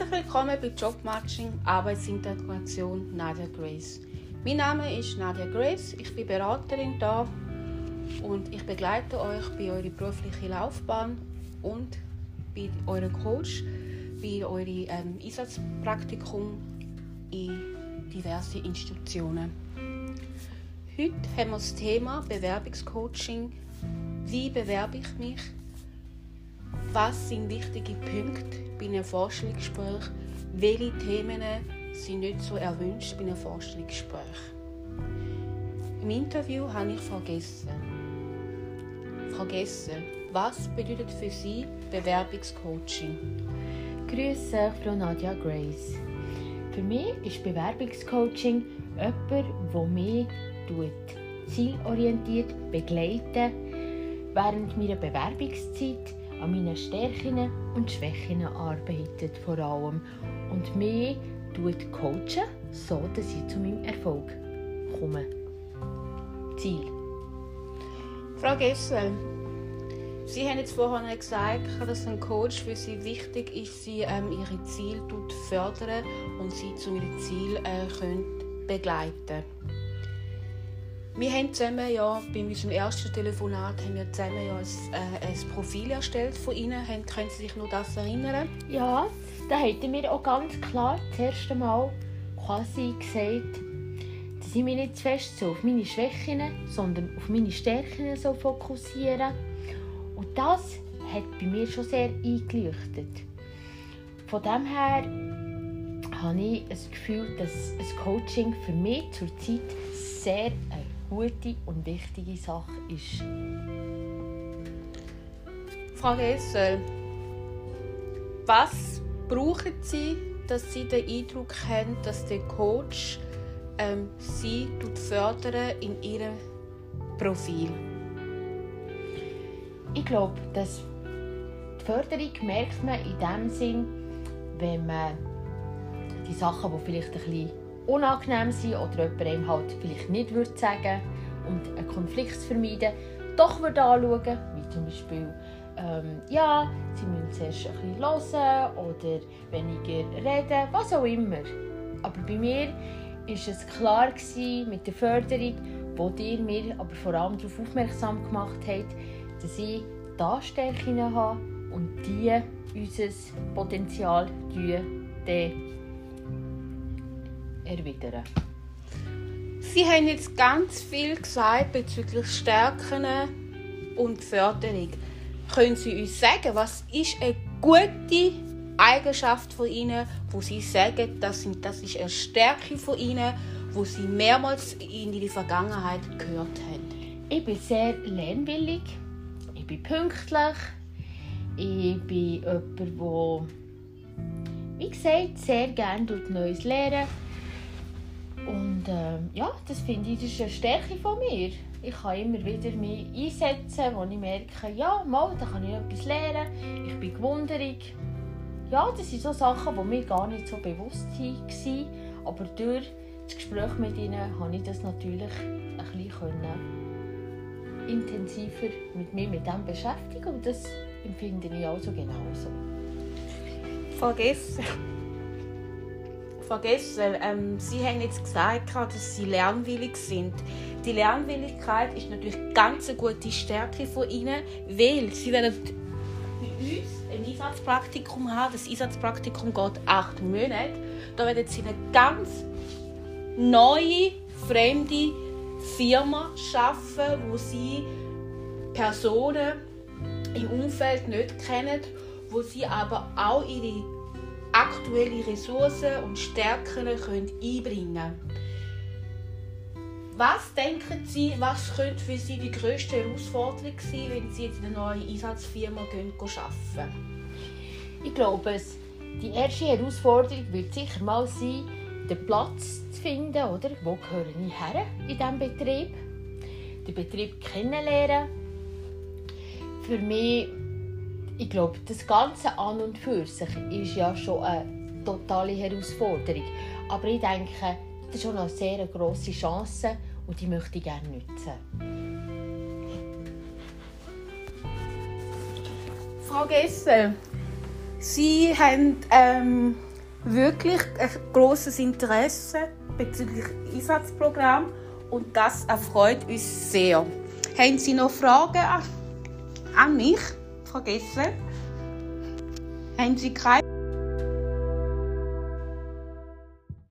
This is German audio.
Herzlich willkommen bei Jobmatching Arbeitsintegration Nadia Grace. Mein Name ist Nadia Grace, ich bin Beraterin da und ich begleite euch bei eurer beruflichen Laufbahn und bei eurem Coach, bei eurem ähm, Einsatzpraktikum in diversen Institutionen. Heute haben wir das Thema Bewerbungscoaching. Wie bewerbe ich mich? Was sind wichtige Punkte bei einem Vorstellungsgespräch? Welche Themen sind nicht so erwünscht bei einem Vorstellungsgespräch? Im Interview habe ich vergessen. Vergessen. Was bedeutet für Sie Bewerbungscoaching? Grüße, Frau Nadia Grace. Für mich ist Bewerbungscoaching jemand, der mich zielorientiert begleitet während meiner Bewerbungszeit an meinen Stärken und Schwächen arbeitet vor allem und mich coachen, so dass ich zu meinem Erfolg komme. Ziel. Frau Gessel, Sie haben jetzt vorhin gesagt, dass ein Coach für Sie wichtig ist, Sie ähm, Ihre Ziele fördern und Sie zu Ihrem Ziel äh, können begleiten wir haben zusammen ja bei unserem ersten Telefonat haben wir zusammen ja ein, äh, ein Profil erstellt von Ihnen. Haben, können Sie sich noch das erinnern? Ja, da hätten wir auch ganz klar das erste Mal quasi gesagt, dass ich mich nicht zu fest so auf meine Schwächen, sondern auf meine Stärken so fokussieren. Und das hat bei mir schon sehr eingeleuchtet. Von dem her habe ich das Gefühl, dass ein Coaching für mich zurzeit sehr eine gute und wichtige Sache ist. Frau Hessel, was brauchen Sie, dass Sie den Eindruck haben, dass der Coach ähm, Sie fördern in Ihrem Profil? Ich glaube, dass die Förderung merkt man in dem Sinn, wenn man die Sachen, die vielleicht ein bisschen unangenehm sind oder jemand einem halt vielleicht nicht würde sagen und einen Konflikt zu vermeiden, doch würde anschauen, wie zum Beispiel ähm, ja, sie müssen zuerst ein bisschen hören oder weniger reden, was auch immer. Aber bei mir war es klar gewesen, mit der Förderung, wo ihr mir aber vor allem darauf aufmerksam gemacht habt, dass ich da Stärken habe und die unser Potenzial erwidern. Sie haben jetzt ganz viel gesagt bezüglich Stärken und Förderung. Können Sie uns sagen, was ist eine gute Eigenschaft von Ihnen, wo Sie sagen, das, sind, das ist eine Stärke von Ihnen, wo Sie mehrmals in die Vergangenheit gehört haben? Ich bin sehr lernwillig, ich bin pünktlich, ich bin jemand, der, wie gesagt, sehr gerne Neues lernen und äh, ja, das finde ich, das ist eine Stärke von mir. Ich kann immer wieder mich einsetzen, wo ich merke, ja, mal, da kann ich etwas lernen, ich bin gewunderig. Ja, das sind so Sachen, die mir gar nicht so bewusst waren. Aber durch das Gespräch mit ihnen konnte ich das natürlich ein bisschen intensiver mit mir mit dem beschäftigen und das empfinde ich also genauso. Vergessen vergessen. Ähm, Sie haben jetzt gesagt, dass Sie lernwillig sind. Die Lernwilligkeit ist natürlich ganz eine gute Stärke von Ihnen, weil Sie werden bei uns ein Einsatzpraktikum haben. Das Einsatzpraktikum geht acht Monate. Da werden Sie eine ganz neue, fremde Firma schaffen, wo Sie Personen im Umfeld nicht kennen, wo Sie aber auch ihre aktuelle Ressourcen und Stärken können einbringen können. Was denken Sie, was könnte für Sie die grösste Herausforderung sein, wenn Sie jetzt in eine neue Einsatzfirma gehen, arbeiten? Ich glaube, die erste Herausforderung wird sicher mal sein, den Platz zu finden, oder? Wo gehöre ich her in diesem Betrieb? Den Betrieb kennenlernen. Für mich ich glaube, das Ganze an und für sich ist ja schon eine totale Herausforderung. Aber ich denke, das ist schon eine sehr grosse Chance und die möchte ich gerne nutzen. Frau Gessel, Sie haben ähm, wirklich ein großes Interesse bezüglich Einsatzprogramm und das erfreut uns sehr. Haben Sie noch Fragen an mich, Frau Gesser? Haben Sie keine?